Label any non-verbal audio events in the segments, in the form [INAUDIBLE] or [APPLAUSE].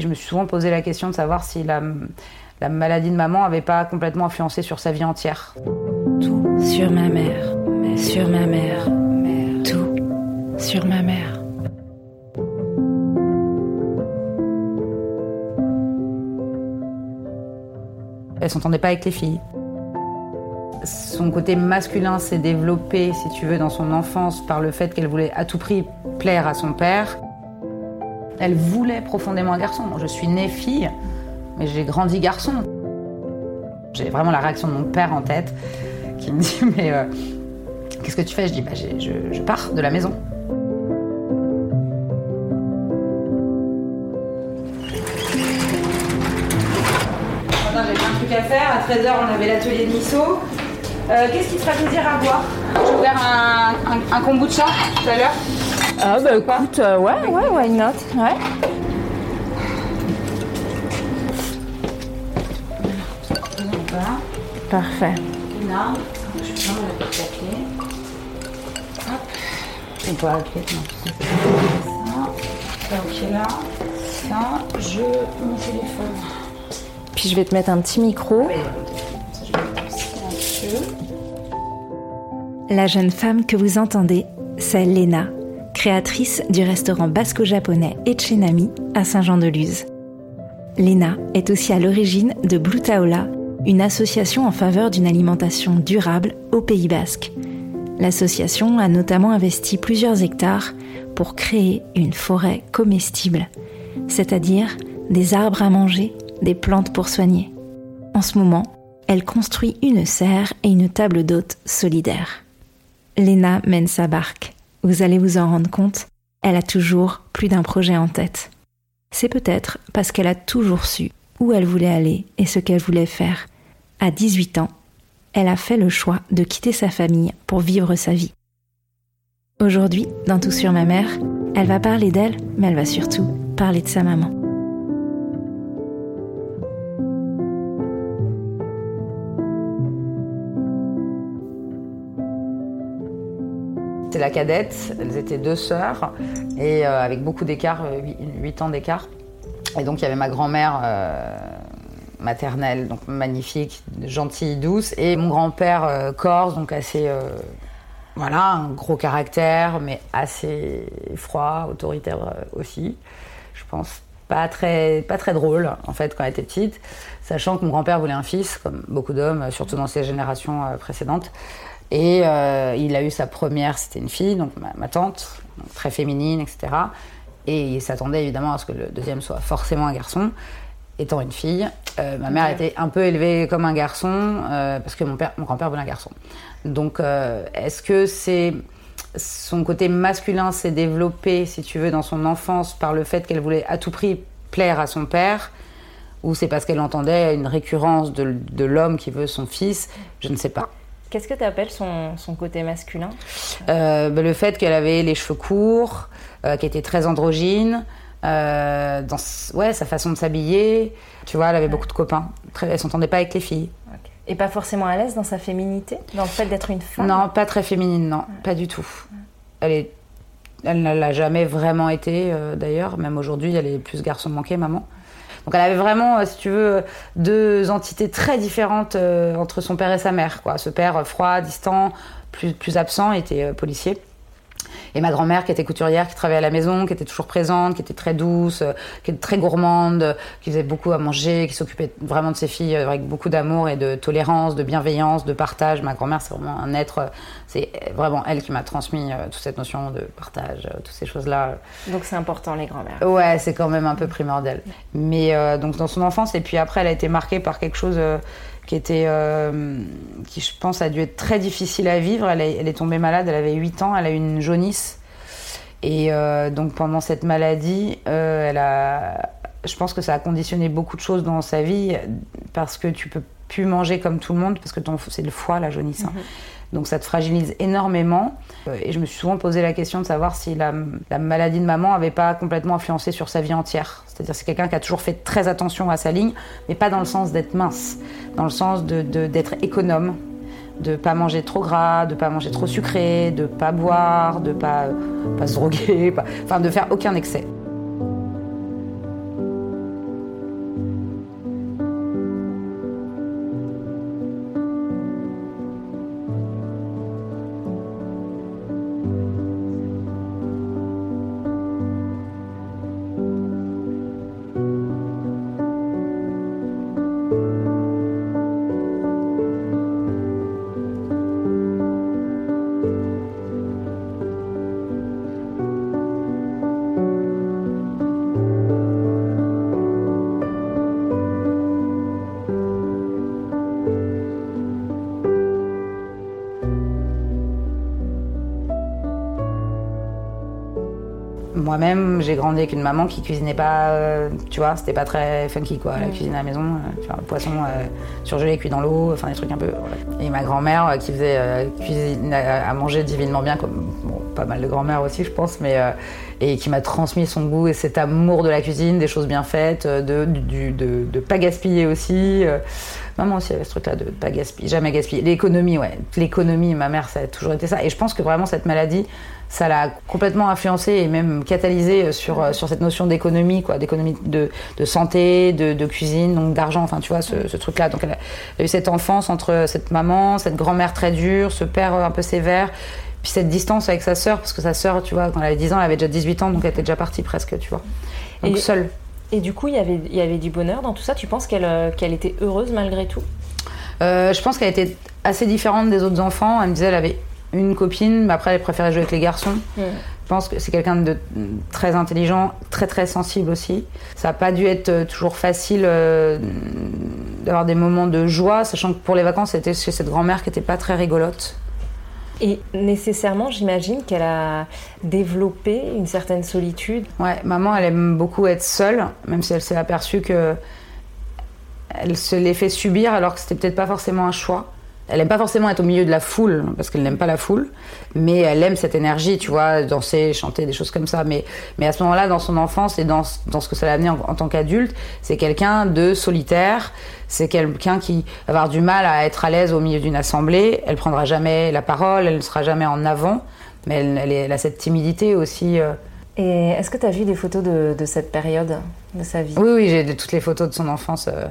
et je me suis souvent posé la question de savoir si la, la maladie de maman n'avait pas complètement influencé sur sa vie entière. Tout sur ma mère, sur ma mère, tout sur ma mère. Elle s'entendait pas avec les filles. Son côté masculin s'est développé, si tu veux, dans son enfance par le fait qu'elle voulait à tout prix plaire à son père. Elle voulait profondément un garçon. Moi, je suis née fille, mais j'ai grandi garçon. J'ai vraiment la réaction de mon père en tête qui me dit [LAUGHS] Mais euh, qu'est-ce que tu fais? Je dis bah, je, je pars de la maison. À faire. À 13h, on avait l'atelier de miso. Euh, Qu'est-ce qui te ferait plaisir à boire? J'ai ouvert un, un, un kombucha tout à l'heure. Ah bah écoute, euh, ouais, ouais, why not Ouais. Parfait. Là, je vais prendre la petite clé. Hop. La clé, non. Ça. Ok, là. Ça, je. Mon téléphone. Puis je vais te mettre un petit micro. La jeune femme que vous entendez, c'est Léna, créatrice du restaurant basco-japonais Echenami à Saint-Jean-de-Luz. Léna est aussi à l'origine de Blue Taola, une association en faveur d'une alimentation durable au Pays Basque. L'association a notamment investi plusieurs hectares pour créer une forêt comestible, c'est-à-dire des arbres à manger, des plantes pour soigner. En ce moment, elle construit une serre et une table d'hôte solidaire. Léna mène sa barque. Vous allez vous en rendre compte, elle a toujours plus d'un projet en tête. C'est peut-être parce qu'elle a toujours su où elle voulait aller et ce qu'elle voulait faire. À 18 ans, elle a fait le choix de quitter sa famille pour vivre sa vie. Aujourd'hui, dans Tout sur ma mère, elle va parler d'elle, mais elle va surtout parler de sa maman. La cadette, elles étaient deux sœurs, et euh, avec beaucoup d'écart, 8 ans d'écart. Et donc il y avait ma grand-mère euh, maternelle, donc magnifique, gentille, douce, et mon grand-père euh, corse, donc assez. euh, voilà, un gros caractère, mais assez froid, autoritaire euh, aussi. Je pense pas très, pas très drôle, en fait, quand elle était petite, sachant que mon grand-père voulait un fils, comme beaucoup d'hommes, surtout dans ces générations euh, précédentes. Et euh, il a eu sa première, c'était une fille, donc ma, ma tante, donc très féminine, etc. Et il s'attendait évidemment à ce que le deuxième soit forcément un garçon. Étant une fille, euh, ma mère était un peu élevée comme un garçon euh, parce que mon, père, mon grand-père voulait un garçon. Donc, est-ce que c'est son côté masculin s'est développé, si tu veux, dans son enfance par le fait qu'elle voulait à tout prix plaire à son père, ou c'est parce qu'elle entendait une récurrence de, de l'homme qui veut son fils? Je ne sais pas. Qu'est-ce que tu appelles son, son côté masculin? Euh, ben, le fait qu'elle avait les cheveux courts, euh, qu'elle était très androgyne, euh, dans ouais, sa façon de s'habiller. Tu vois, elle avait beaucoup de copains. Très, elle s'entendait pas avec les filles. Et pas forcément à l'aise dans sa féminité? Dans le fait d'être une femme? Non, pas très féminine, non, pas du tout. Elle est, elle ne l'a jamais vraiment été, euh, d'ailleurs. Même aujourd'hui, elle est plus garçon manqué, maman. Donc elle avait vraiment, euh, si tu veux, deux entités très différentes euh, entre son père et sa mère. Quoi. Ce père euh, froid, distant, plus, plus absent, était policier. Et ma grand-mère qui était couturière, qui travaillait à la maison, qui était toujours présente, qui était très douce, qui était très gourmande, qui faisait beaucoup à manger, qui s'occupait vraiment de ses filles avec beaucoup d'amour et de tolérance, de bienveillance, de partage. Ma grand-mère, c'est vraiment un être, c'est vraiment elle qui m'a transmis euh, toute cette notion de partage, euh, toutes ces choses-là. Donc c'est important les grands-mères. Ouais, c'est quand même un peu primordial. Mais euh, donc dans son enfance, et puis après, elle a été marquée par quelque chose qui était, qui je pense a dû être très difficile à vivre. Elle est, elle est tombée malade, elle avait 8 ans, elle a eu une jaunisse. Et donc pendant cette maladie, elle a, je pense que ça a conditionné beaucoup de choses dans sa vie parce que tu peux plus manger comme tout le monde parce que ton- c'est le foie la jaunisse. hein. Donc ça te fragilise énormément. Euh, Et je me suis souvent posé la question de savoir si la, la maladie de maman avait pas complètement influencé sur sa vie entière. C'est-à-dire c'est quelqu'un qui a toujours fait très attention à sa ligne, mais pas dans le sens d'être mince, dans le sens de- de- d'être économe, de pas manger trop gras, de pas manger trop sucré, de pas boire, de pas, pas se droguer, pas- enfin de faire aucun excès. Moi-même, j'ai grandi avec une maman qui cuisinait pas, euh, tu vois, c'était pas très funky quoi. La cuisine à la maison, euh, le poisson euh, surgelé, cuit dans l'eau, enfin des trucs un peu. Et ma grand-mère euh, qui faisait euh, cuisine à, à manger divinement bien, bon, pas mal de grand-mères aussi, je pense, mais euh, et qui m'a transmis son goût et cet amour de la cuisine, des choses bien faites, euh, de de pas gaspiller aussi. euh. Maman aussi avait ce truc-là de pas gaspiller, jamais gaspiller. L'économie, ouais, l'économie, ma mère, ça a toujours été ça. Et je pense que vraiment cette maladie, ça l'a complètement influencé et même catalysé sur, sur cette notion d'économie, quoi, d'économie de, de santé, de, cuisine, donc d'argent, enfin tu vois, ce, truc-là. Donc elle a, eu cette enfance entre cette maman, cette grand-mère très dure, ce père un peu sévère, puis cette distance avec sa sœur, parce que sa sœur, tu vois, quand elle avait 10 ans, elle avait déjà 18 ans, donc elle était déjà partie presque, tu vois. Donc Et- seule. Et du coup, il y avait, il y avait du bonheur dans tout ça? Tu penses qu'elle euh, qu'elle était heureuse malgré tout? Euh, je pense qu'elle était assez différente des autres enfants. Elle me disait qu'elle avait une copine, mais après elle préférait jouer avec les garçons. Mm. Je pense que c'est quelqu'un de très intelligent, très très sensible aussi. Ça n'a pas dû être euh, toujours facile euh, d'avoir des moments de joie, sachant que pour les vacances, c'était chez cette grand-mère qui n'était pas très rigolote. Et nécessairement, j'imagine qu'elle a développé une certaine solitude. Ouais, maman, elle aime beaucoup être seule, même si elle s'est aperçue que elle se l'est fait subir alors que c'était peut-être pas forcément un choix. Elle aime pas forcément être au milieu de la foule parce qu'elle n'aime pas la foule, mais elle aime cette énergie, tu vois, danser, chanter, des choses comme ça. Mais, mais à ce moment-là, dans son enfance et dans, dans ce que ça l'a amené en, en tant qu'adulte, c'est quelqu'un de solitaire. C'est quelqu'un qui va avoir du mal à être à l'aise au milieu d'une assemblée. Elle prendra jamais la parole, elle ne sera jamais en avant, mais elle, elle, est- elle a cette timidité aussi. euh, Et est-ce que tu as vu des photos de, de cette période de sa vie? Oui, oui, j'ai toutes les photos de son enfance. euh,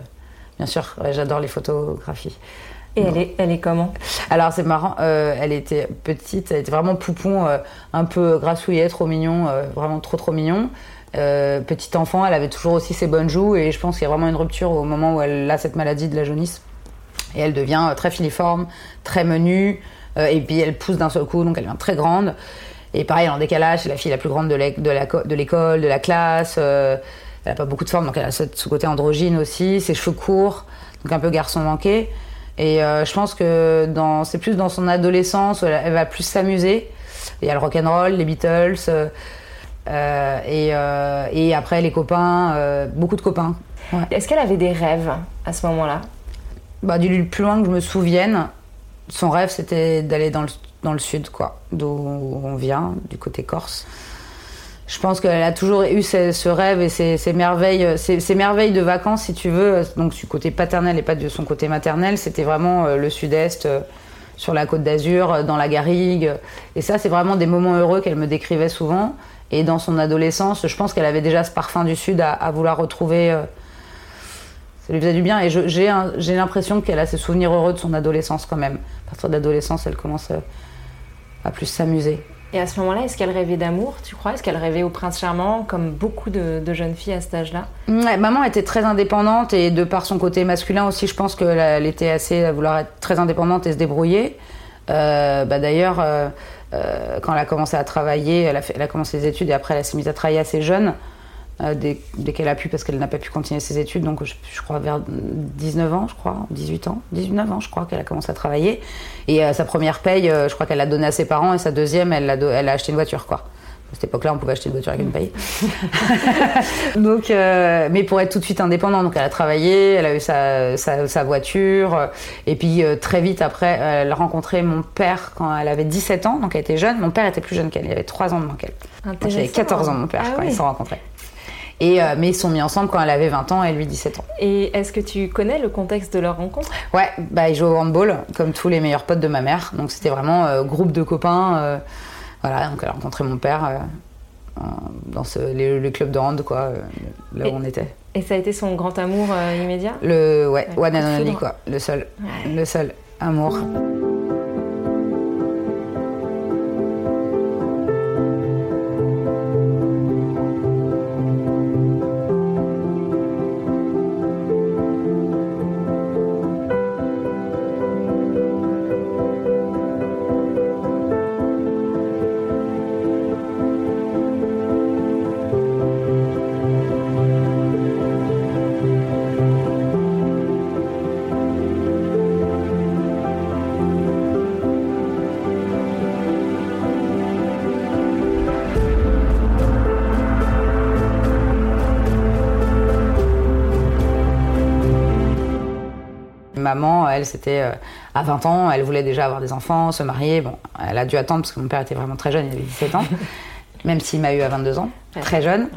bien sûr, Ouais, j'adore les photographies. Et elle est, elle est comment? Alors c'est marrant, euh, elle était petite, elle était vraiment poupon, euh, un peu grassouillet, trop mignon, euh, vraiment trop trop mignon. Petite enfant, elle avait toujours aussi ses bonnes joues et je pense qu'il y a vraiment une rupture au moment où elle a cette maladie de la jaunisse. Et elle devient très filiforme, très menue, et puis elle pousse d'un seul coup, donc elle devient très grande. Et pareil, elle en décalage, c'est la fille la plus grande de l'école, de, la classe. elle n'a pas beaucoup de forme, donc elle a ce, ce côté androgyne aussi, ses cheveux courts, donc un peu garçon manqué. Et euh, je pense que dans, c'est plus dans son adolescence où elle, elle va plus s'amuser. Il y a le rock'n'roll, les Beatles, euh, euh, et, et après les copains, beaucoup de copains. Ouais. Est-ce qu'elle avait des rêves à ce moment-là? Bah, du plus loin que je me souvienne, son rêve c'était d'aller dans le, dans le sud, quoi, d'où on vient, du côté corse. Je pense qu'elle a toujours eu ce, rêve et ces, ces merveilles, ces, ces merveilles de vacances, si tu veux, donc du côté paternel et pas de son côté maternel, c'était vraiment euh, le sud-est, euh, sur la côte d'Azur, euh, dans la Garrigue. Et ça, c'est vraiment des moments heureux qu'elle me décrivait souvent. Et dans son adolescence, je pense qu'elle avait déjà ce parfum du sud à, à vouloir retrouver. euh, ça lui faisait du bien et j'ai l'impression qu'elle a ses souvenirs heureux de son adolescence quand même. À partir de l'adolescence, elle commence euh, à plus s'amuser. Et à ce moment-là, est-ce qu'elle rêvait d'amour, tu crois? Est-ce qu'elle rêvait au prince charmant, comme beaucoup de, jeunes filles à cet âge-là? Maman était très indépendante et de par son côté masculin aussi, je pense qu'elle elle était assez à vouloir être très indépendante et se débrouiller. Euh, bah D'ailleurs, euh, euh, quand elle a commencé à travailler, elle a, elle a commencé ses études et après elle s'est mise à travailler assez jeune, euh, dès, dès qu'elle a pu, parce qu'elle n'a pas pu continuer ses études, donc je, je crois vers 19 ans, je crois, 18 ans, 19 ans, je crois qu'elle a commencé à travailler. Et euh, sa première paye, euh, je crois qu'elle l'a donnée à ses parents et sa deuxième, elle, a acheté une voiture, quoi. À cette époque-là, on pouvait acheter une voiture avec une paye. [LAUGHS] donc, euh, mais pour être tout de suite indépendante, donc elle a travaillé, elle a eu sa, sa, sa voiture, et puis euh, très vite après, elle a rencontré mon père quand elle avait 17 ans, donc elle était jeune. Mon père était plus jeune qu'elle, il avait 3 ans de moins qu'elle. Moi, J'avais Intéressant. 14 ans, mon père, Ah quand oui. ils se sont rencontrés. Et, euh, mais ils sont mis ensemble quand elle avait 20 ans et lui 17 ans. Et est-ce que tu connais le contexte de leur rencontre? Ouais, bah, ils jouent au handball, comme tous les meilleurs potes de ma mère. Donc c'était vraiment euh, groupe de copains. euh, voilà, donc elle a rencontré mon père dans ce, les- le club de hand, quoi, là où on était. Et ça a été son grand amour immédiat? Le ouais, Ouais, one and only, quoi. Le seul, Ouais. le seul amour. C'était à 20 ans, elle voulait déjà avoir des enfants, se marier. Bon, elle a dû attendre parce que mon père était vraiment très jeune, il avait 17 ans, [LAUGHS] même s'il m'a eu à 22 ans, très jeune.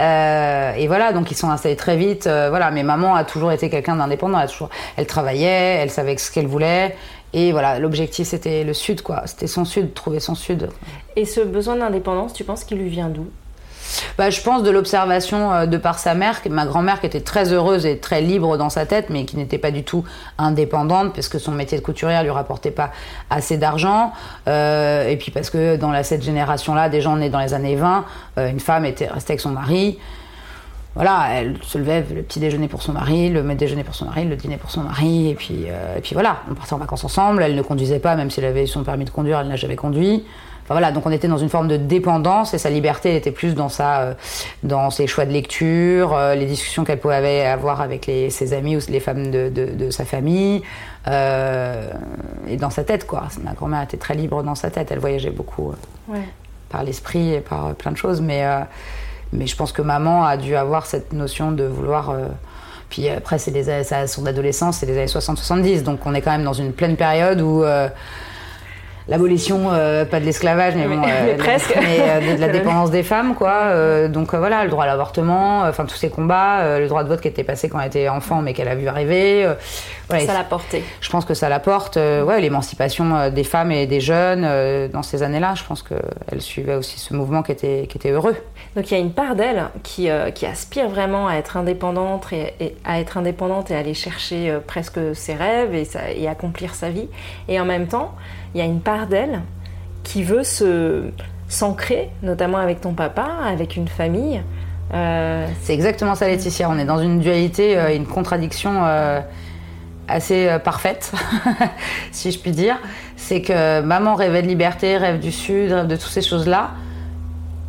et voilà, donc ils sont installés très vite. voilà, mais maman a toujours été quelqu'un d'indépendant. Elle, toujours, elle travaillait, elle savait ce qu'elle voulait. Et voilà, l'objectif c'était le sud, quoi. C'était son sud, trouver son sud. Et ce besoin d'indépendance, tu penses qu'il lui vient d'où? Bah, je pense de l'observation euh, de par sa mère, ma grand-mère qui était très heureuse et très libre dans sa tête, mais qui n'était pas du tout indépendante, parce que son métier de couturière lui rapportait pas assez d'argent, euh, et puis parce que dans la, cette génération-là, des gens nés dans les années 20, euh, une femme était restée avec son mari, voilà, elle se levait le petit déjeuner pour son mari, le déjeuner pour son mari, le dîner pour son mari, et puis, et puis voilà, on partait en vacances ensemble. Elle ne conduisait pas, même si elle avait son permis de conduire, elle n'a jamais conduit. Enfin voilà, donc on était dans une forme de dépendance et sa liberté était plus dans sa, euh, dans ses choix de lecture, euh, les discussions qu'elle pouvait avoir avec les, ses amis ou les femmes de, de, de sa famille, et dans sa tête quoi. Ma grand-mère était très libre dans sa tête, elle voyageait beaucoup ouais. par l'esprit et par plein de choses, mais mais je pense que maman a dû avoir cette notion de vouloir. Euh, puis après, c'est son adolescence, c'est les années 60-70. Donc on est quand même dans une pleine période où. Euh, l'abolition, euh, pas de l'esclavage, mais, bon, [LAUGHS] presque, mais de, la [LAUGHS] dépendance des femmes, quoi. donc voilà, le droit à l'avortement, enfin tous ces combats, le droit de vote qui était passé quand elle était enfant, mais qu'elle a vu arriver. ça l'a porté. Je pense que ça la porte. ouais, l'émancipation des femmes et des jeunes dans ces années-là, je pense qu'elle suivait aussi ce mouvement qui était, qui était heureux. Donc il y a une part d'elle qui, euh, qui, aspire vraiment à être indépendante et, à être indépendante et aller chercher euh, presque ses rêves et, et, accomplir sa vie. Et en même temps, il y a une part d'elle qui veut se s'ancrer, notamment avec ton papa, avec une famille. Euh, C'est exactement ça, Laetitia. On est dans une dualité, une contradiction assez parfaite, [LAUGHS] si je puis dire. C'est que maman rêvait de liberté, rêve du Sud, rêve de toutes ces choses-là.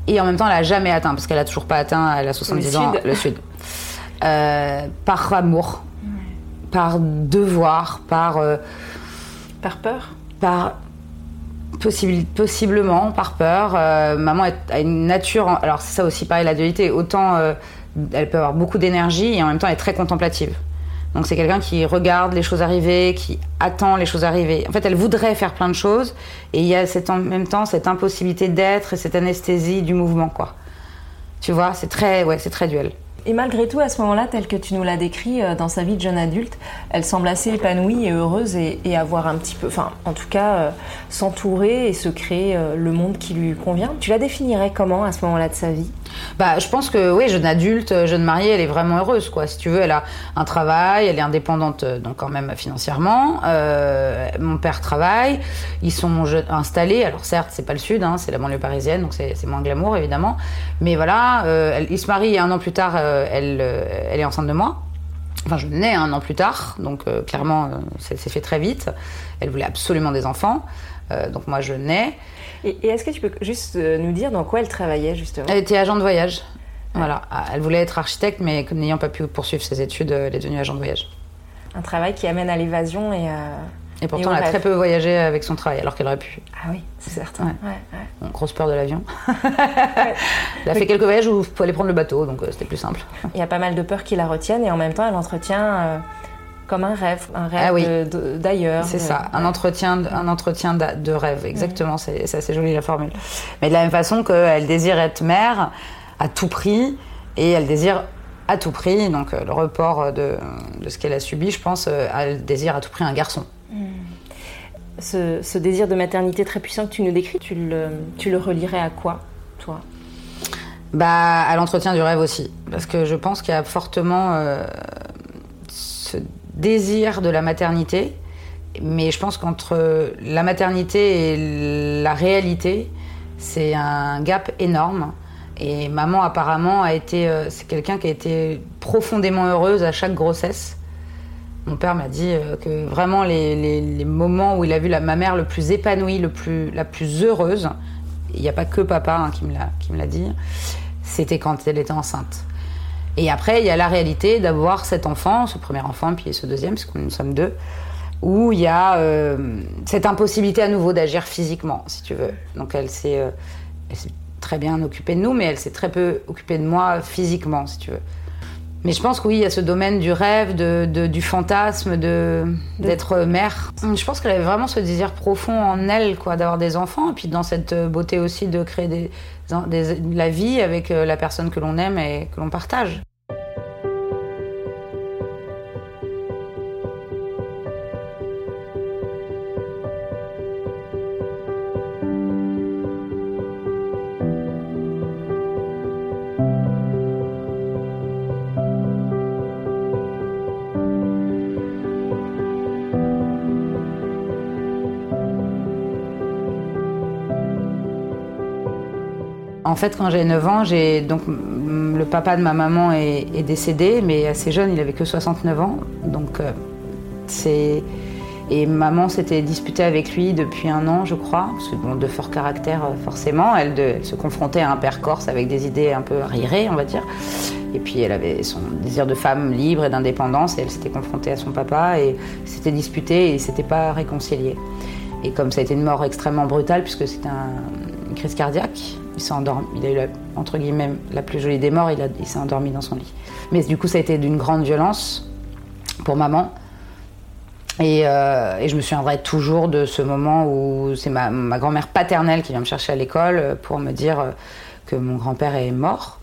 Et en même temps, elle n'a jamais atteint, parce qu'elle n'a toujours pas atteint, elle a 70 ans, le Sud. Euh, par amour, par devoir, par. Euh, par peur Par. possiblement, par peur. Euh, maman a une nature. Alors, c'est ça aussi, pareil, la dualité. Autant elle peut avoir beaucoup d'énergie et en même temps, elle est très contemplative. Donc c'est quelqu'un qui regarde les choses arriver, qui attend les choses arriver. En fait, elle voudrait faire plein de choses et il y a en même temps cette impossibilité d'être et cette anesthésie du mouvement, quoi. Tu vois, c'est très, ouais, c'est très duel. Et malgré tout, à ce moment-là, tel que tu nous l'as décrit euh, dans sa vie de jeune adulte, elle semble assez épanouie et heureuse et, avoir un petit peu, enfin, en tout cas, euh, s'entourer et se créer euh, le monde qui lui convient. Tu la définirais comment à ce moment-là de sa vie? Bah, je pense que oui, jeune adulte, jeune mariée, elle est vraiment heureuse, quoi. Si tu veux, elle a un travail, elle est indépendante, donc quand même financièrement. mon père travaille, ils sont installés. Alors certes, c'est pas le sud, hein, c'est la banlieue parisienne, donc c'est moins glamour évidemment. Mais voilà, ils se marient un an plus tard euh, elle, euh, elle est enceinte de moi. Enfin, je nais un an plus tard, donc euh, clairement, c'est fait très vite. Elle voulait absolument des enfants, donc moi je nais. Et, est-ce que tu peux juste nous dire dans quoi elle travaillait justement? Elle était agent de voyage. Voilà, ah, elle voulait être architecte, mais n'ayant pas pu poursuivre ses études, elle est devenue agent de voyage. Un travail qui amène à l'évasion et à et pourtant, elle a très peu voyagé avec son travail, alors qu'elle aurait pu. Ah oui, c'est certain. grosse peur de l'avion. [LAUGHS] elle a fait quelques voyages où il faut aller prendre le bateau, donc euh, c'était plus simple. Il y a pas mal de peurs qui la retiennent, et en même temps, elle entretient euh, comme un rêve, un rêve ah d'ailleurs. C'est ça, un entretien, un entretien de rêve, exactement. C'est assez joli la formule. Mais de la même façon qu'elle désire être mère à tout prix, et elle désire à tout prix, donc euh, le report de, de ce qu'elle a subi, je pense, elle désire à tout prix un garçon. Ce, désir de maternité très puissant que tu nous décris, tu le, tu le relierais à quoi, toi? Bah, à l'entretien du rêve aussi. Parce que je pense qu'il y a fortement euh, ce désir de la maternité. Mais je pense qu'entre la maternité et la réalité, c'est un gap énorme. Et maman, apparemment, a été. Euh, c'est quelqu'un qui a été profondément heureuse à chaque grossesse. Mon père m'a dit euh, que vraiment les, moments où il a vu ma mère le plus épanouie, le plus, la plus heureuse, il n'y a pas que papa hein, qui me l'a dit, c'était quand elle était enceinte. Et après, il y a la réalité d'avoir cet enfant, ce premier enfant, puis ce deuxième, parce que nous sommes deux, où il y a euh, cette impossibilité à nouveau d'agir physiquement, si tu veux. Donc elle s'est euh, très bien occupée de nous, mais elle s'est très peu occupée de moi physiquement, si tu veux. Mais je pense que oui, il y a ce domaine du rêve, de, du fantasme, de, d'être mère. Je pense qu'elle avait vraiment ce désir profond en elle, quoi, d'avoir des enfants, et puis dans cette beauté aussi de créer des, des, la vie avec euh, la personne que l'on aime et que l'on partage. En fait, quand j'ai 9 ans, j'ai donc le papa de ma maman est, décédé, mais assez jeune, il avait que 69 ans. Donc euh, c'est et maman s'était disputée avec lui depuis un an, je crois, parce que bon, de fort caractère euh, forcément. Elle, se confrontait à un père corse avec des idées un peu arriérées, on va dire. Et puis elle avait son désir de femme libre et d'indépendance, et elle s'était confrontée à son papa et s'était disputée et s'était pas réconciliée. Et comme ça a été une mort extrêmement brutale, puisque c'était une crise cardiaque, il s'est endormi. Il a eu, la, entre guillemets, la plus jolie des morts. Il, s'est endormi dans son lit. Mais du coup, ça a été d'une grande violence pour maman. Et, euh, je me souviendrai toujours de ce moment où c'est ma, grand-mère paternelle qui vient me chercher à l'école pour me dire que mon grand-père est mort.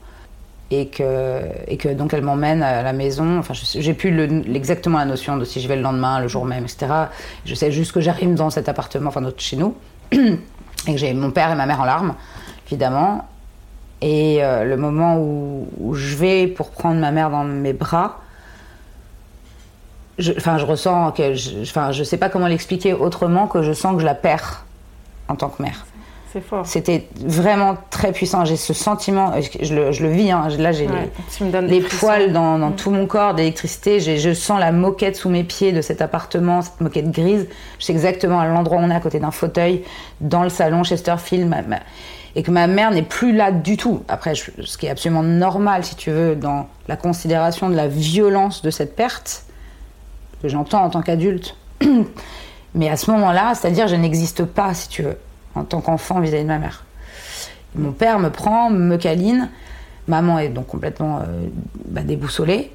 Et que, donc elle m'emmène à la maison. Enfin, j'ai plus exactement la notion de si je vais le lendemain, le jour même, etc. Je sais juste que j'arrive dans cet appartement, enfin chez nous, [CLEARS THROAT] et que j'ai mon père et ma mère en larmes évidemment. Et euh, le moment où, je vais pour prendre ma mère dans mes bras, je, enfin, je ressens que, je, enfin, je sais pas comment l'expliquer autrement que je sens que je la perds en tant que mère. C'est fort. C'était vraiment très puissant. J'ai ce sentiment, je le, je le vis, hein. là j'ai les, poils dans, dans mm. tout mon corps d'électricité, je sens la moquette sous mes pieds de cet appartement, cette moquette grise. Je sais exactement à l'endroit où on est, à côté d'un fauteuil, dans le salon Chesterfield. Ma, et que ma mère n'est plus là du tout. Après, ce qui est absolument normal, si tu veux, dans la considération de la violence de cette perte, que j'entends en tant qu'adulte. [CLEARS THROAT] Mais à ce moment-là, c'est-à-dire, je n'existe pas, si tu veux, en tant qu'enfant vis-à-vis de ma mère. Mon père me prend, me câline. Maman est donc complètement euh, bah, déboussolée.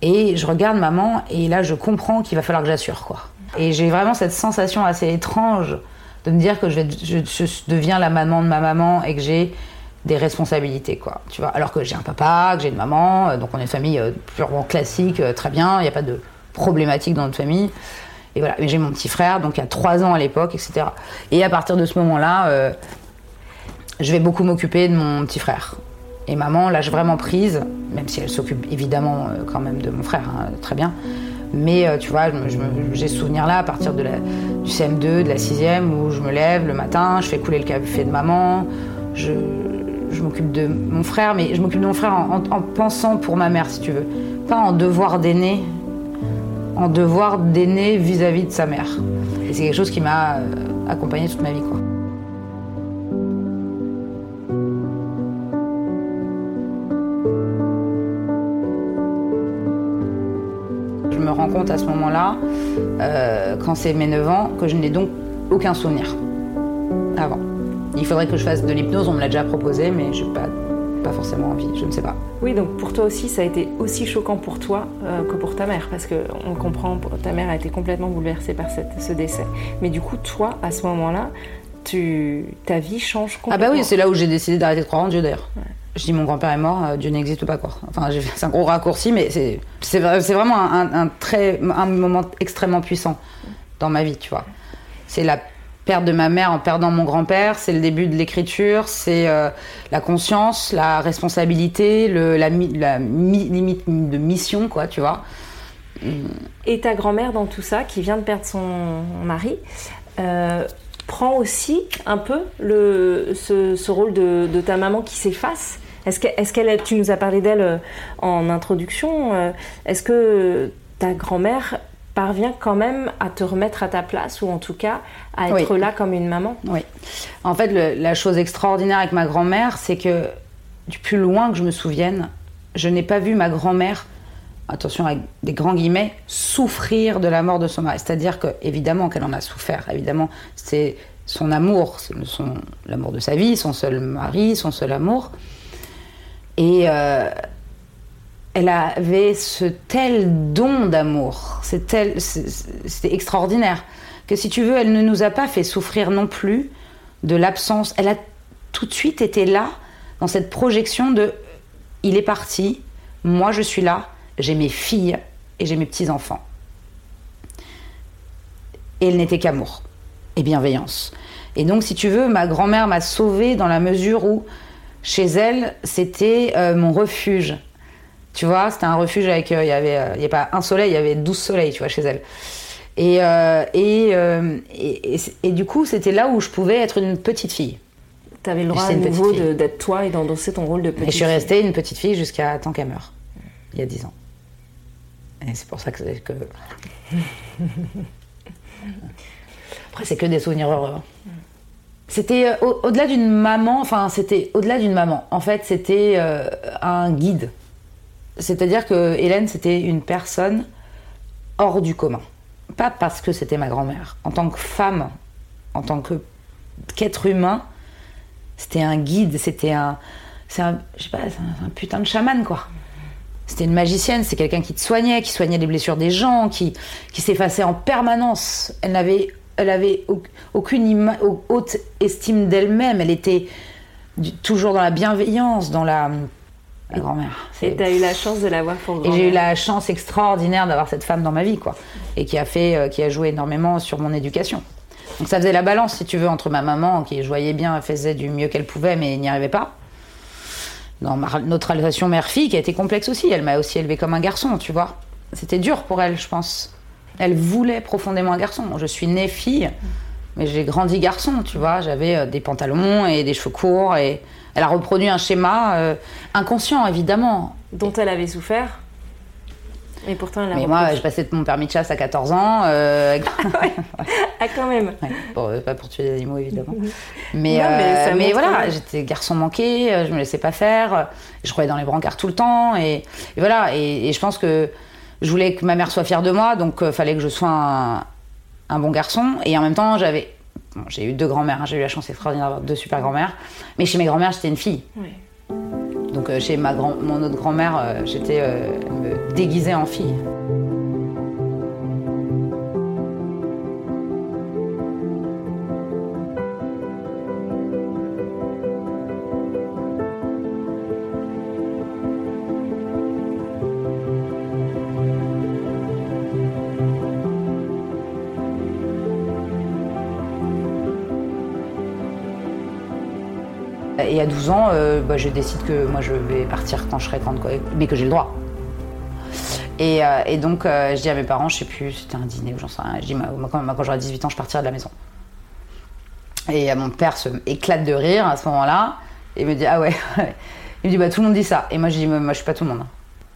Et je regarde maman, et là, je comprends qu'il va falloir que j'assure, quoi. Et j'ai vraiment cette sensation assez étrange de me dire que je, deviens la maman de ma maman et que j'ai des responsabilités, quoi. Tu vois, alors que j'ai un papa, que j'ai une maman, euh, donc on est une famille euh, purement classique, euh, très bien, il n'y a pas de problématique dans notre famille. Et voilà, mais j'ai mon petit frère, donc il y a 3 ans à l'époque, etc. Et à partir de ce moment-là, je vais beaucoup m'occuper de mon petit frère. Et maman lâche vraiment prise, même si elle s'occupe évidemment quand même de mon frère, hein, très bien. Mais euh, tu vois, j'ai ce souvenir-là à partir du CM2, de la 6e, où je me lève le matin, je fais couler le café de maman, je, m'occupe de mon frère, mais je m'occupe de mon frère en, pensant pour ma mère, si tu veux. Pas en devoir d'aîné, en devoir d'aîné vis-à-vis de sa mère. Et c'est quelque chose qui m'a euh, accompagnée toute ma vie. Compte à ce moment-là, euh, quand c'est mes 9 ans, que je n'ai donc aucun souvenir avant. Il faudrait que je fasse de l'hypnose, on me l'a déjà proposé, mais je n'ai pas, pas forcément envie, je ne sais pas. Oui, donc pour toi aussi, ça a été aussi choquant pour toi euh, que pour ta mère, parce qu'on comprend, ta mère a été complètement bouleversée par cette, ce décès. Mais du coup, toi, à ce moment-là, tu, ta vie change complètement. Ah bah oui, c'est là où j'ai décidé d'arrêter de croire en Dieu d'ailleurs. Je dis mon grand-père est mort, euh, Dieu n'existe pas quoi. Enfin, c'est un gros raccourci, mais c'est vraiment un, très un moment extrêmement puissant dans ma vie, tu vois. C'est la perte de ma mère en perdant mon grand-père, c'est le début de l'écriture, c'est euh, la conscience, la responsabilité, le, la, limite de mission, quoi, tu vois. Et ta grand-mère dans tout ça, qui vient de perdre son mari, euh, prend aussi un peu le, ce, rôle de, de, ta maman qui s'efface est-ce qu'elle, tu nous as parlé d'elle euh, en introduction. Euh, est-ce que ta grand-mère parvient quand même à te remettre à ta place ou en tout cas à être là comme une maman? Oui. En fait, la chose extraordinaire avec ma grand-mère, c'est que du plus loin que je me souvienne, je n'ai pas vu ma grand-mère, attention avec des grands guillemets, souffrir de la mort de son mari. C'est-à-dire que évidemment qu'elle en a souffert. Évidemment, c'est son amour, son, l'amour de sa vie, son seul mari, son seul amour. Et, euh, elle avait ce tel don d'amour, c'était extraordinaire, que si tu veux, elle ne nous a pas fait souffrir non plus de l'absence. Elle a tout de suite été là, dans cette projection de il est parti, moi je suis là, j'ai mes filles et j'ai mes petits-enfants. Et elle n'était qu'amour et bienveillance. Et donc, si tu veux, ma grand-mère m'a sauvée dans la mesure où, chez elle, c'était euh, mon refuge. Tu vois, c'était un refuge avec. Euh, il y avait, euh, il y pas un soleil, il y avait 12 soleils, tu vois, chez elle. Et, et, et, du coup, c'était là où je pouvais être une petite fille. Tu avais le droit à nouveau d'être toi et d'endosser ton rôle de petite fille. Et je suis restée une petite fille jusqu'à tant qu'elle meurt, il y a 10 ans. Et c'est pour ça que. que... [LAUGHS] Après, c'est que des souvenirs heureux. C'était euh, au-delà d'une maman, enfin, c'était au-delà d'une maman. En fait, c'était euh, un guide. C'est-à-dire que Hélène, c'était une personne hors du commun. Pas parce que c'était ma grand-mère. En tant que femme, en tant qu'être humain, c'était un guide, c'était un, c'est un, je sais pas, un, putain de chaman, quoi. C'était une magicienne, c'est quelqu'un qui te soignait, qui soignait les blessures des gens, qui, qui s'effaçait en permanence. Elle n'avait elle avait aucune haute estime d'elle-même. Elle était toujours dans la bienveillance, dans la, grand-mère. Et tu as eu la chance de l'avoir pour grand-mère. Et j'ai eu la chance extraordinaire d'avoir cette femme dans ma vie, quoi. Et qui a fait, euh, qui a joué énormément sur mon éducation. Donc ça faisait la balance, si tu veux, entre ma maman, qui voyait bien, faisait du mieux qu'elle pouvait, mais n'y arrivait pas. Dans notre relation mère-fille, qui a été complexe aussi. Elle m'a aussi élevée comme un garçon, tu vois. C'était dur pour elle, je pense. Elle voulait profondément un garçon. Je suis née fille, mais j'ai grandi garçon, tu vois. J'avais euh, des pantalons et des cheveux courts et elle a reproduit un schéma euh, inconscient, évidemment. Dont elle avait souffert et pourtant, elle a Mais moi, j'ai passé mon permis de chasse à 14 ans. Euh... [LAUGHS] ah, quand même. Bon, pas pour tuer des animaux, évidemment. [LAUGHS] Mais, euh, mais, voilà, j'étais garçon manqué, je me laissais pas faire. Je croyais dans les brancards tout le temps. Et, voilà, et, je pense que je voulais que ma mère soit fière de moi, donc il euh, fallait que je sois un, bon garçon. Et en même temps, j'avais. j'ai eu deux grand-mères, hein, j'ai eu la chance extraordinaire d'avoir deux super grand-mères. Mais chez mes grand-mères, j'étais une fille. Donc euh, chez ma grand, mon autre grand-mère, euh, j'étais me déguisée en fille. Et à 12 ans, euh, bah, je décide que moi je vais partir quand je serai grande, mais que j'ai le droit. Et, euh, donc euh, je dis à mes parents, je sais plus, c'était un dîner ou j'en sais rien, je dis moi, quand, j'aurai 18 ans, je partirai de la maison. Et mon père se éclate de rire à ce moment-là et me dit ah ouais. [LAUGHS] il me dit bah tout le monde dit ça. Et moi je dis moi je suis pas tout le monde.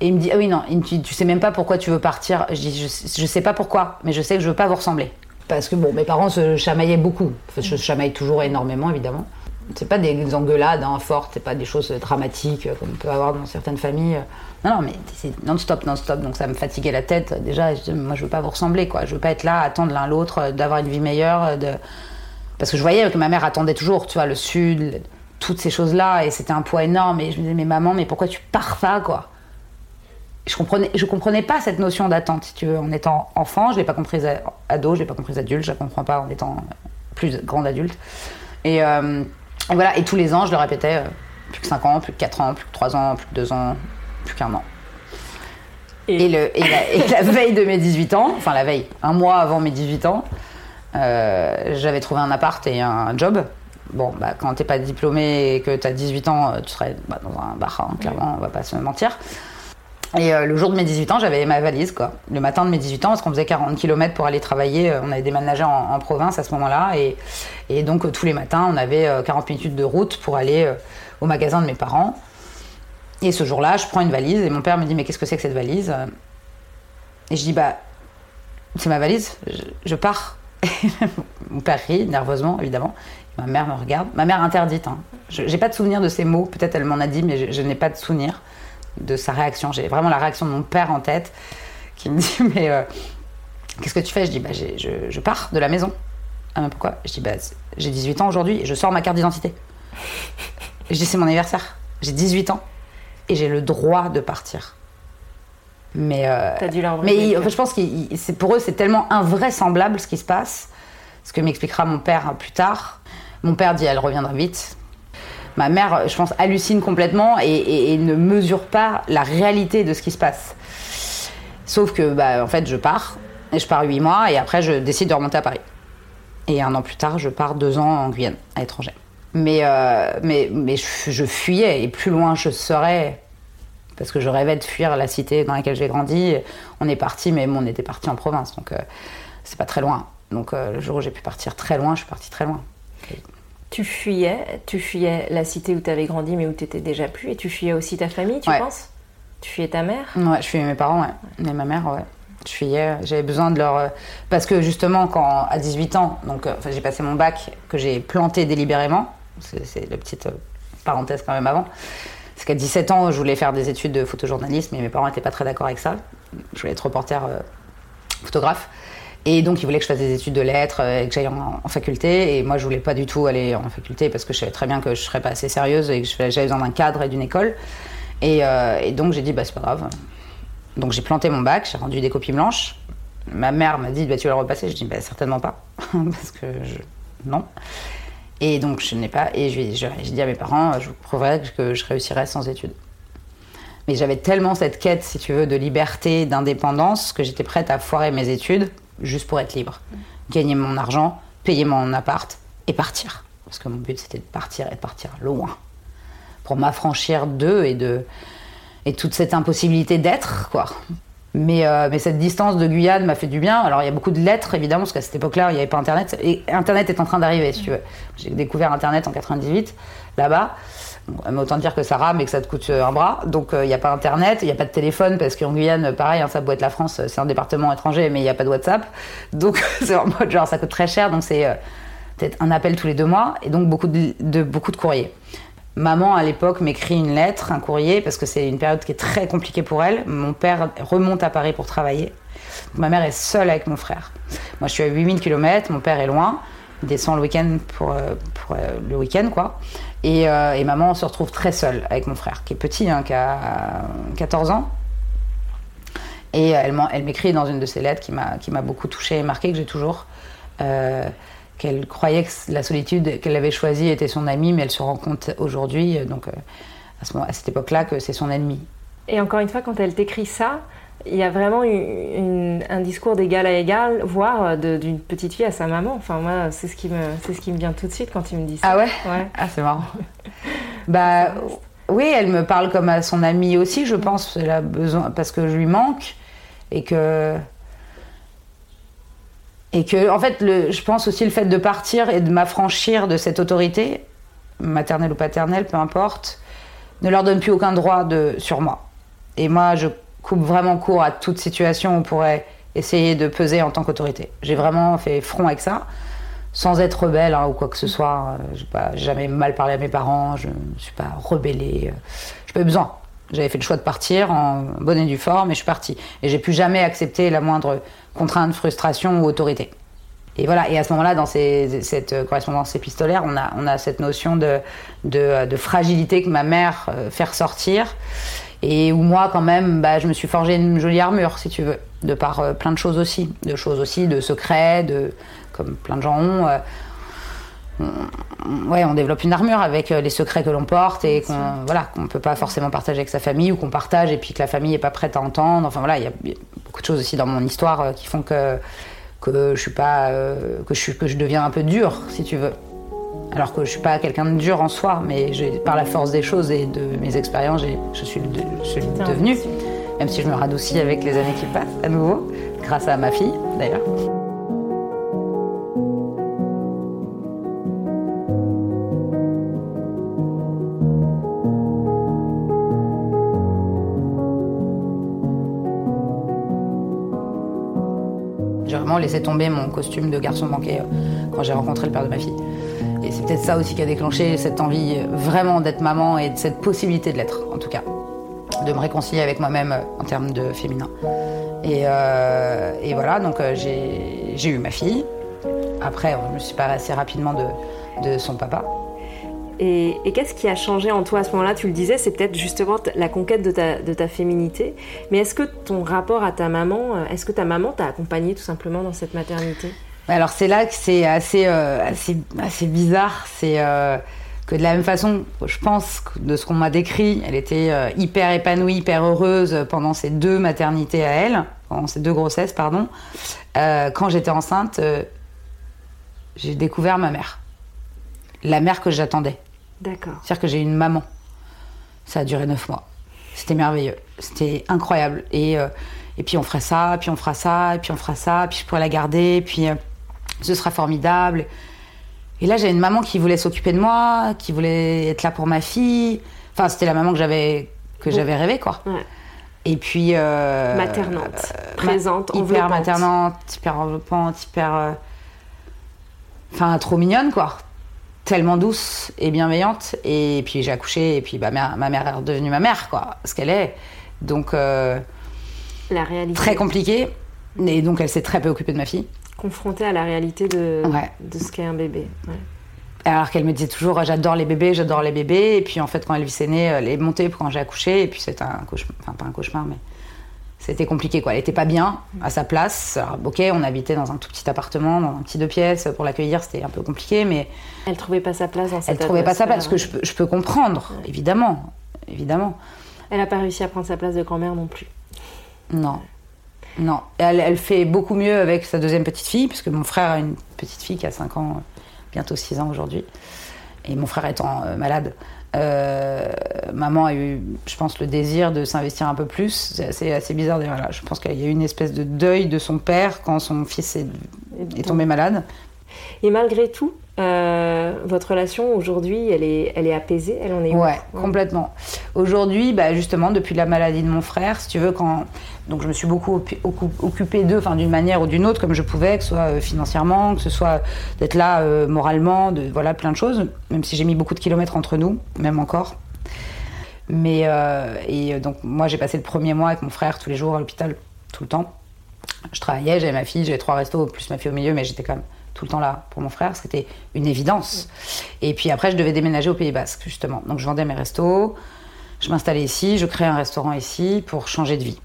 Et il me dit ah oui non, tu sais même pas pourquoi tu veux partir. Je dis je, je sais pas pourquoi, mais je sais que je veux pas vous ressembler. Parce que bon, mes parents se chamaillaient beaucoup. Je chamaille toujours énormément évidemment c'est pas des engueulades hein, fortes, c'est pas des choses dramatiques euh, comme on peut avoir dans certaines familles. Non, non, mais c'est non-stop, non-stop, donc ça me fatiguait la tête. Déjà, moi, je veux pas vous ressembler, quoi. Je veux pas être là, attendre l'un l'autre, euh, d'avoir une vie meilleure. Euh. Parce que je voyais que ma mère attendait toujours, tu vois, le sud, toutes ces choses-là, et c'était un poids énorme. Et je me disais, mais maman, mais pourquoi tu pars pas, quoi? Je comprenais, je comprenais pas cette notion d'attente, si tu veux. En étant enfant, je l'ai pas comprise ado, je l'ai pas comprise adulte, je la comprends pas en étant plus grande adulte. Et. Et voilà, et tous les ans, je le répétais, euh, plus que 5 ans, plus que 4 ans, plus que 3 ans, plus que 2 ans, plus qu'un an. Et, le, la, [LAUGHS] veille de mes 18 ans, enfin la veille, un mois avant mes 18 ans, euh, j'avais trouvé un appart et un job. Bon, bah, quand t'es pas diplômé et que t'as 18 ans, tu serais bah, dans un bar, hein, clairement, on va pas se mentir. Et euh, le jour de mes 18 ans, j'avais ma valise, quoi. Le matin de mes 18 ans, parce qu'on faisait 40 km pour aller travailler. Euh, on avait déménagé en, en province à ce moment-là. Et, donc, euh, tous les matins, on avait 40 minutes de route pour aller au magasin de mes parents. Et ce jour-là, je prends une valise et mon père me dit Mais qu'est-ce que c'est que cette valise Et je dis Bah, c'est ma valise, je, pars. [LAUGHS] mon père rit nerveusement, évidemment. Ma mère me regarde. Ma mère interdite. Hein. Je n'ai pas de souvenir de ces mots. Peut-être elle m'en a dit, mais je, je n'ai pas de souvenir de sa réaction. J'ai vraiment la réaction de mon père en tête qui me [LAUGHS] dit Mais euh, qu'est-ce que tu fais? Je dis bah, je, pars de la maison. Ah, mais pourquoi? Je dis bah, J'ai 18 ans aujourd'hui et je sors ma carte d'identité. Je dis C'est mon anniversaire. J'ai 18 ans et j'ai le droit de partir. Mais, euh, T'as dû leur mais il- je pense que pour eux, c'est tellement invraisemblable ce qui se passe. Ce que m'expliquera mon père plus tard. Mon père dit elle reviendra vite. Ma mère, je pense, hallucine complètement et, ne mesure pas la réalité de ce qui se passe. Sauf que, bah, en fait, je pars. Et je pars huit mois et après, je décide de remonter à Paris. Et un an plus tard, je pars deux ans en Guyane, à l'étranger. Mais, euh, mais, mais je, je fuyais et plus loin je serais, parce que je rêvais de fuir la cité dans laquelle j'ai grandi. On est parti, mais bon, on était parti en province, donc euh, c'est pas très loin. Donc euh, le jour où j'ai pu partir très loin, je suis partie très loin. Tu fuyais, tu fuyais la cité où tu avais grandi mais où tu étais déjà plus et tu fuyais aussi ta famille, tu Ouais. penses? Tu fuyais ta mère? Ouais, je fuyais mes parents, ouais. Mais ma mère, ouais. Je fuyais, j'avais besoin de leur. euh, Parce que justement, quand à 18 ans, donc euh, enfin, j'ai passé mon bac, que j'ai planté délibérément, c'est la petite euh, parenthèse quand même avant. C'est qu'à 17 ans, je voulais faire des études de photojournalisme, mais mes parents n'étaient pas très d'accord avec ça. Je voulais être reporter euh, photographe. Et donc, ils voulaient que je fasse des études de lettres euh, et que j'aille en, faculté. Et moi, je voulais pas du tout aller en faculté parce que je savais très bien que je serais pas assez sérieuse et que je- j'avais besoin d'un cadre et d'une école. Et, euh, et donc, j'ai dit, bah, c'est pas grave. Donc, j'ai planté mon bac, j'ai rendu des copies blanches. Ma mère m'a dit, bah, tu vas le repasser. Je dis, bah, certainement pas. [LAUGHS] parce que je. Non. Et donc, je n'ai pas. Et j'ai j'ai- j'ai dit à mes parents, je vous prouverai que je réussirais sans études. Mais j'avais tellement cette quête, si tu veux, de liberté, d'indépendance, que j'étais prête à foirer mes études juste pour être libre. Gagner mon argent, payer mon appart et partir. Parce que mon but, c'était de partir et de partir loin. Pour m'affranchir d'eux et de et toute cette impossibilité d'être, quoi. Mais, euh, mais cette distance de Guyane m'a fait du bien. Alors, il y a beaucoup de lettres, évidemment, parce qu'à cette époque-là, il n'y avait pas Internet. Et Internet est en train d'arriver, si tu veux. J'ai découvert Internet en 98, là-bas. Mais autant dire que ça rame et que ça te coûte euh, un bras. Donc, euh, il n'y a pas Internet, il n'y a pas de téléphone, parce qu'en Guyane, pareil, hein, ça peut être la France, c'est un département étranger, mais il n'y a pas de WhatsApp. Donc, [LAUGHS] c'est en mode, genre, ça coûte très cher. Donc, c'est euh, peut-être un appel tous les deux mois, et donc beaucoup de, de- beaucoup de courriers. Maman, à l'époque, m'écrit une lettre, un courrier, parce que c'est une période qui est très compliquée pour elle. Mon père remonte à Paris pour travailler. Ma mère est seule avec mon frère. Moi, je suis à 8000 km, mon père est loin. Il descend le week-end pour, euh, pour euh, le week-end, quoi. Et, euh, et maman se retrouve très seule avec mon frère, qui est petit, hein, qui a 14 ans. Et elle, m'écrit dans une de ses lettres qui m'a beaucoup touchée et marquée, que j'ai toujours, euh, qu'elle croyait que la solitude qu'elle avait choisie était son amie, mais elle se rend compte aujourd'hui, euh, donc à, à cette époque-là, que c'est son ennemi. Et encore une fois, quand elle t'écrit ça, il y a vraiment une- une- un discours d'égal à égal, voire de- d'une petite fille à sa maman. Enfin, moi, c'est ce, qui me- c'est ce qui me vient tout de suite quand tu me dis ça. Ah ouais? Ouais. Ah, c'est marrant. [LAUGHS] bah oui, elle me parle comme à son amie aussi, je pense. Elle a besoin parce que je lui manque et que et que en fait, le, je pense aussi le fait de partir et de m'affranchir de cette autorité maternelle ou paternelle, peu importe, ne leur donne plus aucun droit de sur moi. Et moi, je coupe vraiment court à toute situation où on pourrait essayer de peser en tant qu'autorité. J'ai vraiment fait front avec ça sans être rebelle hein, ou quoi que ce soit. Je n'ai pas jamais mal parlé à mes parents, je ne suis pas rebellée. Je pas besoin. J'avais fait le choix de partir en bonne et due forme et je suis partie. Et j'ai plus jamais accepté la moindre contrainte, frustration ou autorité. Et voilà, et à ce moment-là, dans cette correspondance épistolaire, on a, cette notion de fragilité que ma mère euh, fait ressortir. Et où moi, quand même, bah, je me suis forgé une jolie armure, si tu veux, de par euh, plein de choses aussi. De choses aussi, de secrets, de, comme plein de gens ont. euh, on- ouais, on développe une armure avec euh, les secrets que l'on porte et qu'on voilà, qu'on peut pas forcément partager avec sa famille ou qu'on partage et puis que la famille est pas prête à entendre. Enfin voilà, il y, a il y a beaucoup de choses aussi dans mon histoire qui font que que je suis pas euh, que je que je deviens un peu dur, si tu veux. Alors que je suis pas quelqu'un de dur en soi, mais par la force des choses et de mes expériences, je suis, le- je suis devenue. Même si je me radoucis avec les années qui passent, à nouveau, grâce à ma fille d'ailleurs. J'ai vraiment laissé tomber mon costume de garçon manqué euh, quand j'ai rencontré le père de ma fille. Et c'est peut-être ça aussi qui a déclenché cette envie euh, vraiment d'être maman et de cette possibilité de l'être, en tout cas. De me réconcilier avec moi-même euh, en termes de féminin. Et, euh, et voilà, donc j'ai eu ma fille. Après, je me suis séparée assez rapidement de, son papa. Et, qu'est-ce qui a changé en toi à ce moment-là? Tu le disais, c'est peut-être justement la conquête de ta féminité. Mais est-ce que ton rapport à ta maman, est-ce que ta maman t'a accompagnée tout simplement dans cette maternité? Alors c'est là que c'est assez, assez, assez, bizarre. C'est que de la même façon, je pense, de ce qu'on m'a décrit, elle était euh, hyper épanouie, hyper heureuse pendant ces deux maternités à elle, pendant ces deux grossesses, pardon. Euh, quand j'étais enceinte, euh, j'ai découvert ma mère. La mère que j'attendais. D'accord. C'est-à-dire que j'ai une maman. Ça a duré neuf mois. C'était merveilleux. C'était incroyable. Et, et puis on fera ça, puis on fera ça, puis on fera ça, puis je pourrais la garder, puis ce sera formidable. Et là, j'ai une maman qui voulait s'occuper de moi, qui voulait être là pour ma fille. Enfin, c'était la maman que j'avais que j'avais rêvé, quoi. Et puis euh, maternante, euh, présente, hyper maternante, hyper enveloppante, hyper, euh, enfin trop mignonne, quoi. Tellement douce et bienveillante. Et puis j'ai accouché et puis bah, ma, ma mère est redevenue ma mère, quoi, ce qu'elle est. Donc la réalité très compliqué. Et donc elle s'est très peu occupée de ma fille confrontée à la réalité de, de ce qu'est un bébé. Alors qu'elle me disait toujours j'adore les bébés, j'adore les bébés. Et puis en fait, quand elle s'est née, elle est montée quand j'ai accouché. Et puis c'était un cauchemar, enfin pas un cauchemar, mais c'était compliqué quoi. Elle était pas bien à sa place. Alors, ok, on habitait dans un tout petit appartement, dans un petit deux pièces. Pour l'accueillir, c'était un peu compliqué, mais. Elle trouvait pas sa place dans cette Elle trouvait pas sa place, ce que je peux, je peux comprendre, évidemment. Évidemment. Elle n'a pas réussi à prendre sa place de grand-mère non plus. Non. Non, elle, fait beaucoup mieux avec sa deuxième petite fille, parce que mon frère a une petite fille qui a 5 ans, bientôt 6 ans aujourd'hui. Et mon frère étant euh, malade, euh, maman a eu, je pense, le désir de s'investir un peu plus. C'est assez, bizarre d'ailleurs. Je pense qu'il y a eu une espèce de deuil de son père quand son fils est tombé malade. Et malgré tout, euh, votre relation aujourd'hui, elle est, elle est apaisée, elle en est Ouais, complètement. Aujourd'hui, bah, justement, depuis la maladie de mon frère, si tu veux, quand donc je me suis beaucoup occupée d'eux, enfin d'une manière ou d'une autre, comme je pouvais, que ce soit euh, financièrement, que ce soit d'être là euh, moralement, de voilà plein de choses. Même si j'ai mis beaucoup de kilomètres entre nous, même encore. Mais et donc moi j'ai passé le premier mois avec mon frère tous les jours à l'hôpital, tout le temps. Je travaillais, j'avais ma fille, j'avais trois restos plus ma fille au milieu, mais j'étais quand même tout le temps là pour mon frère, c'était une évidence. Et puis après, je devais déménager au Pays Basque, justement. Donc je vendais mes restos, je m'installais ici, je créais un restaurant ici pour changer de vie.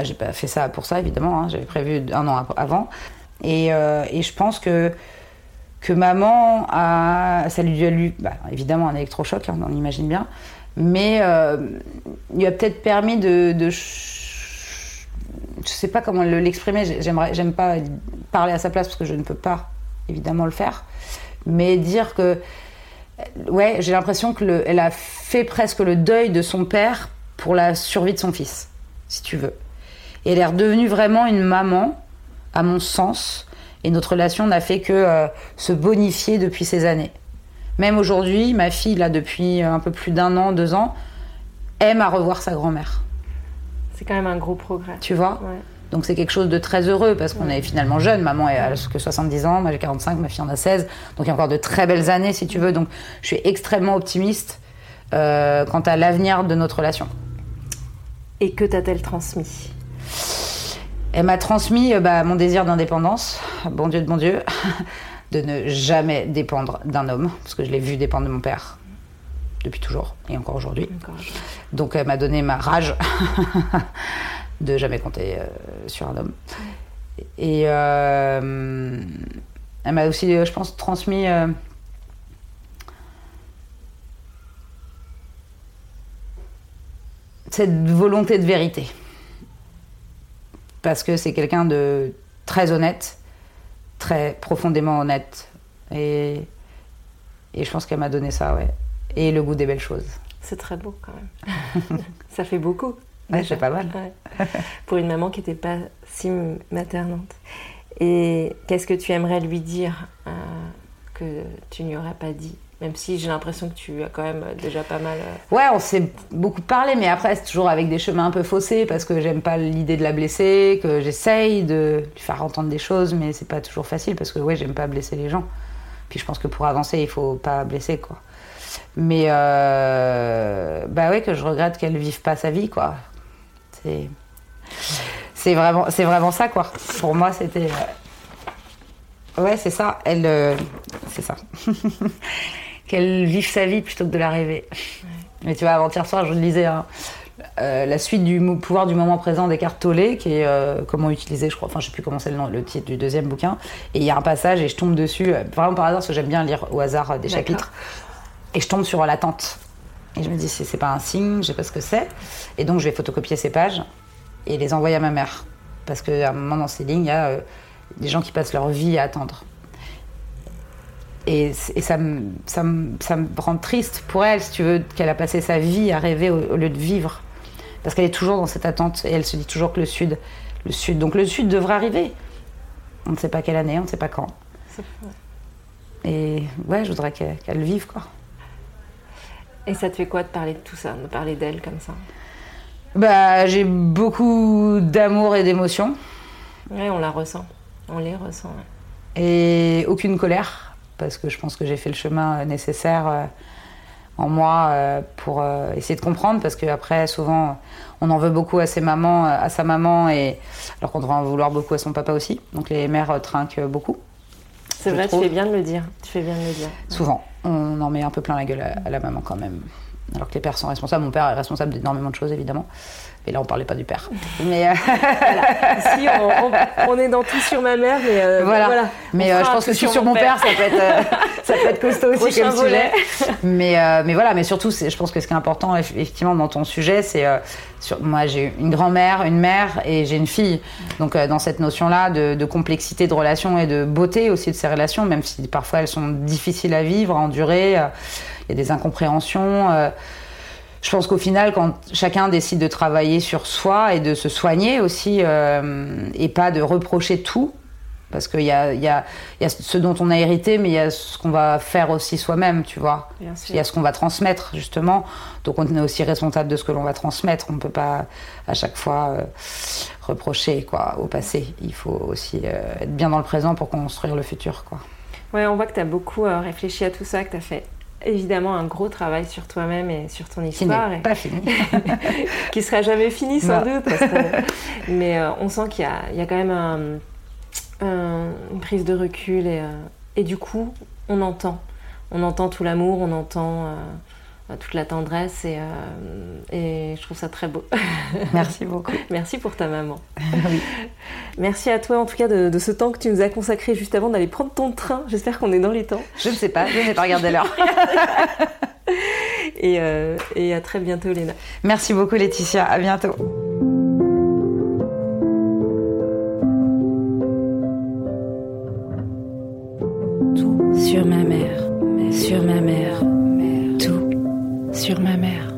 Ah, j'ai pas fait ça pour ça, évidemment, hein. j'avais prévu un an avant. Et, euh, et, je pense que, que maman a. Ça lui a lu, bah, évidemment, un électrochoc, hein, on imagine bien, mais euh, lui a peut-être permis de, de je sais pas comment l'exprimer, j'aimerais, j'aime pas parler à sa place parce que je ne peux pas évidemment le faire, mais dire que, ouais, j'ai l'impression que elle a fait presque le deuil de son père pour la survie de son fils, si tu veux. Et elle est redevenue vraiment une maman, à mon sens, et notre relation n'a fait que euh, se bonifier depuis ces années. Même aujourd'hui, ma fille, là, depuis un peu plus d'un an, deux ans, aime à revoir sa grand-mère. C'est quand même un gros progrès. Tu vois? Donc c'est quelque chose de très heureux parce qu'on est finalement jeune. Maman a que 70 ans, moi j'ai 45, ma fille en a 16. Donc il y a encore de très belles années si tu veux. Donc je suis extrêmement optimiste euh, quant à l'avenir de notre relation. Et que t'a-t-elle transmis? Elle m'a transmis euh, bah, mon désir d'indépendance, bon Dieu de mon Dieu, [LAUGHS] de ne jamais dépendre d'un homme, parce que je l'ai vu dépendre de mon père depuis toujours et encore aujourd'hui. Donc elle m'a donné ma rage [LAUGHS] de jamais compter euh, sur un homme. Et euh, elle m'a aussi, je pense, transmis cette volonté de vérité. Parce que c'est quelqu'un de très honnête, très profondément honnête. Et, et je pense qu'elle m'a donné ça, ouais et le goût des belles choses. C'est très beau quand même. [LAUGHS] ça fait beaucoup. Ouais, c'est pas mal. Pour une maman qui n'était pas si maternante. Et qu'est-ce que tu aimerais lui dire euh, que tu n'y aurais pas dit même si j'ai l'impression que tu as quand même déjà pas mal. Euh, ouais, on s'est beaucoup parlé, mais après, c'est toujours avec des chemins un peu faussés parce que j'aime pas l'idée de la blesser, que j'essaye de lui faire entendre des choses, mais c'est pas toujours facile parce que, ouais, j'aime pas blesser les gens. Puis je pense que pour avancer, il faut pas blesser, quoi. Mais euh, bah ouais, que je regrette qu'elle vive pas sa vie, quoi. C'est, c'est vraiment, c'est vraiment ça, quoi. Pour moi, c'était. Euh, ouais, c'est ça. Elle, euh, c'est ça. [LAUGHS] qu'elle vive sa vie plutôt que de la rêver. Mais tu vois, avant-hier soir, je lisais hein, euh, la suite du pouvoir du moment présent d'Eckhart Tolle, qui est euh, comment utiliser, je crois, enfin je sais plus comment c'est le, le, titre du deuxième bouquin. Et il y a un passage et je tombe dessus, euh, vraiment par hasard, parce que j'aime bien lire au hasard des chapitres. Et je tombe sur l'attente. Et je me dis, c'est pas un signe, je sais pas ce que c'est. Et donc je vais photocopier ces pages et les envoyer à ma mère. Parce qu'à un moment dans ces lignes, il y a des gens qui passent leur vie à attendre. Et, ça, me, ça, me, ça, me, rend triste pour elle, si tu veux, qu'elle a passé sa vie à rêver au, lieu de vivre. Parce qu'elle est toujours dans cette attente et elle se dit toujours que le Sud, le Sud, donc le Sud devrait arriver. On ne sait pas quelle année, on ne sait pas quand. Et ouais, je voudrais qu'elle le vive, quoi. Et ça te fait quoi de parler de tout ça, de parler d'elle comme ça? Bah, j'ai beaucoup d'amour et d'émotion. Ouais, on la ressent. On les ressent. Et aucune colère parce que je pense que j'ai fait le chemin nécessaire euh, en moi euh, pour euh, essayer de comprendre parce qu'après souvent on en veut beaucoup à ses mamans à sa maman et alors qu'on devrait en vouloir beaucoup à son papa aussi. Donc les mères trinquent beaucoup c'est vrai tu fais bien de le dire. Tu fais bien de le dire. Souvent. On en met un peu plein la gueule à la maman quand même. Alors que les pères sont responsables. Mon père est responsable d'énormément de choses évidemment et là, on parlait pas du père. [LAUGHS] Mais euh, si, on, est dans tout sur ma mère, mais euh, voilà. Mais euh, je pense que sur, sur mon père, ça peut être [LAUGHS] ça peut être costaud aussi comme sujet. [LAUGHS] Mais mais voilà, mais surtout, je pense que ce qui est important effectivement dans ton sujet, c'est moi j'ai une grand-mère, une mère et j'ai une fille. Donc dans cette notion-là de, de, complexité de relations et de beauté aussi de ces relations, même si parfois elles sont difficiles à vivre, à endurer, il y a des incompréhensions je pense qu'au final, quand chacun décide de travailler sur soi et de se soigner aussi, euh, et pas de reprocher tout, parce qu'il y a, y, a, y a, ce dont on a hérité, mais il y a ce qu'on va faire aussi soi-même, tu vois. Il y a ce qu'on va transmettre, justement. Donc on est aussi responsable de ce que l'on va transmettre. On ne peut pas à chaque fois euh, reprocher quoi, au passé. Il faut aussi euh, être bien dans le présent pour construire le futur. Quoi. Ouais, on voit que tu as beaucoup réfléchi à tout ça, que tu as fait évidemment un gros travail sur toi-même et sur ton histoire. Qui pas fini. [LAUGHS] qui sera jamais fini sans doute. Mais euh, on sent qu'il y, y a, quand même une prise de recul et, euh, et, du coup, on entend. On entend tout l'amour, on entend euh, toute la tendresse et, euh, et, je trouve ça très beau. [LAUGHS] Merci beaucoup. [LAUGHS] Merci pour ta maman. [LAUGHS] Merci à toi en tout cas de, ce temps que tu nous as consacré juste avant d'aller prendre ton train. J'espère qu'on est dans les temps. Je ne sais pas, je n'ai pas regardé l'heure. et, euh, et à très bientôt Léna. Merci beaucoup Laetitia, à bientôt. Tout sur ma mère, sur ma mère sur ma mère.